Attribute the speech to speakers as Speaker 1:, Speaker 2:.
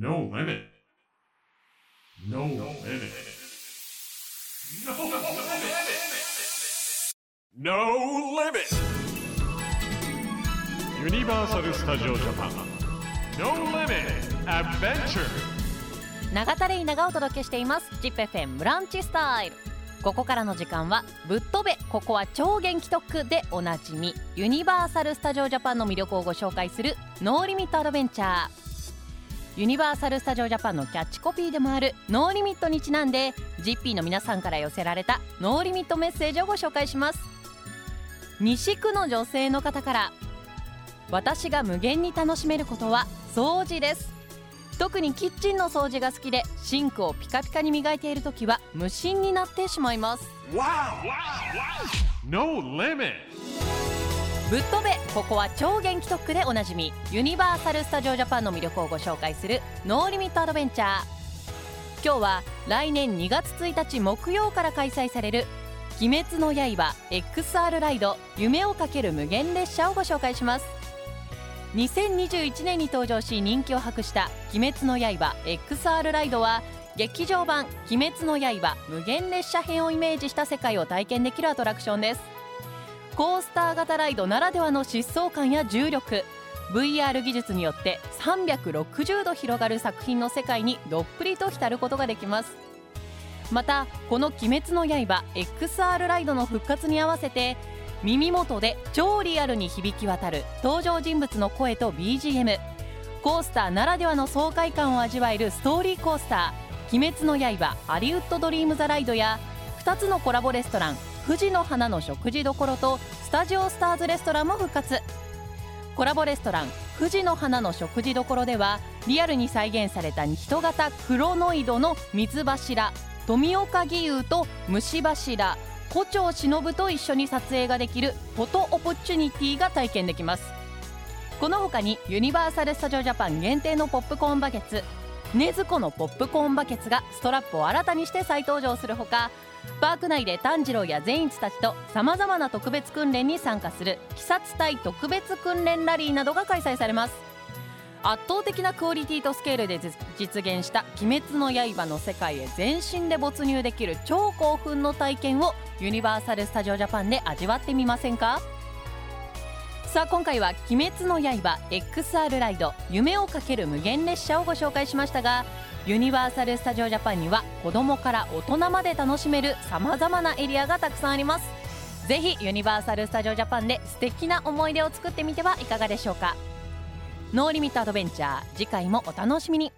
Speaker 1: No limit. No limit. No limit. Universal Studio Japan. No limit. Adventure.
Speaker 2: 永田レイナがお届けしています ZIPFM ブランチスタイルここからの時間はぶっ飛べここは超元気特でおなじみユニバーサル・スタジオ・ジャパンの魅力をご紹介するノーリミット・アドベンチャーユニバーサル・スタジオ・ジャパンのキャッチコピーでもある No limit にちなんで GP の皆さんから寄せられた No limit メッセージをご紹介します。西区の女性の方から私が無限に楽しめることは掃除です。特にキッチンの掃除が好きでシンクをピカピカに磨いている時は無心になってしまいます。
Speaker 1: No limit.
Speaker 2: ぶっ飛べここは超元気特区でおなじみユニバーサル・スタジオ・ジャパンの魅力をご紹介するノーリミット・アドベンチャー。今日は来年2月1日木曜から開催される「鬼滅の刃 XR ライド夢をかける無限列車」をご紹介します。2021年に登場し人気を博した「鬼滅の刃 XR ライド」は劇場版「鬼滅の刃無限列車編」をイメージした世界を体験できるアトラクションです。コースター型ライドならではの疾走感や重力。VR 技術によって360度広がる作品の世界にどっぷりと浸ることができます。またこの「鬼滅の刃 XR ライド」の復活に合わせて耳元で超リアルに響き渡る登場人物の声と BGM コースターならではの爽快感を味わえるストーリーコースター「鬼滅の刃ハリウッド・ドリーム・ザ・ライド」や2つのコラボレストラン富士の花の食事どころとスタジオスターズレストランも復活。コラボレストラン富士の花の食事どころではリアルに再現された人型クロノイドの水柱富岡義勇と虫柱胡蝶忍と一緒に撮影ができるフォトオポチュニティが体験できますこの他にユニバーサル・スタジオ・ジャパン限定のポップコーンバケツねずこのポップコーンバケツがストラップを新たにして再登場するほかパーク内で炭治郎や善逸たちとさまざまな特別訓練に参加する鬼殺隊特別訓練ラリーなどが開催されます。圧倒的なクオリティとスケールで実現した「鬼滅の刃」の世界へ全身で没入できる超興奮の体験をユニバーサル・スタジオ・ジャパンで味わってみませんか？さあ今回は「鬼滅の刃 XR ライド夢をかける無限列車」をご紹介しましたがユニバーサル・スタジオ・ジャパンには子どもから大人まで楽しめるさまざまなエリアがたくさんあります。ぜひユニバーサル・スタジオ・ジャパンで素敵な思い出を作ってみてはいかがでしょうか。ノーリミットアドベンチャー次回もお楽しみに。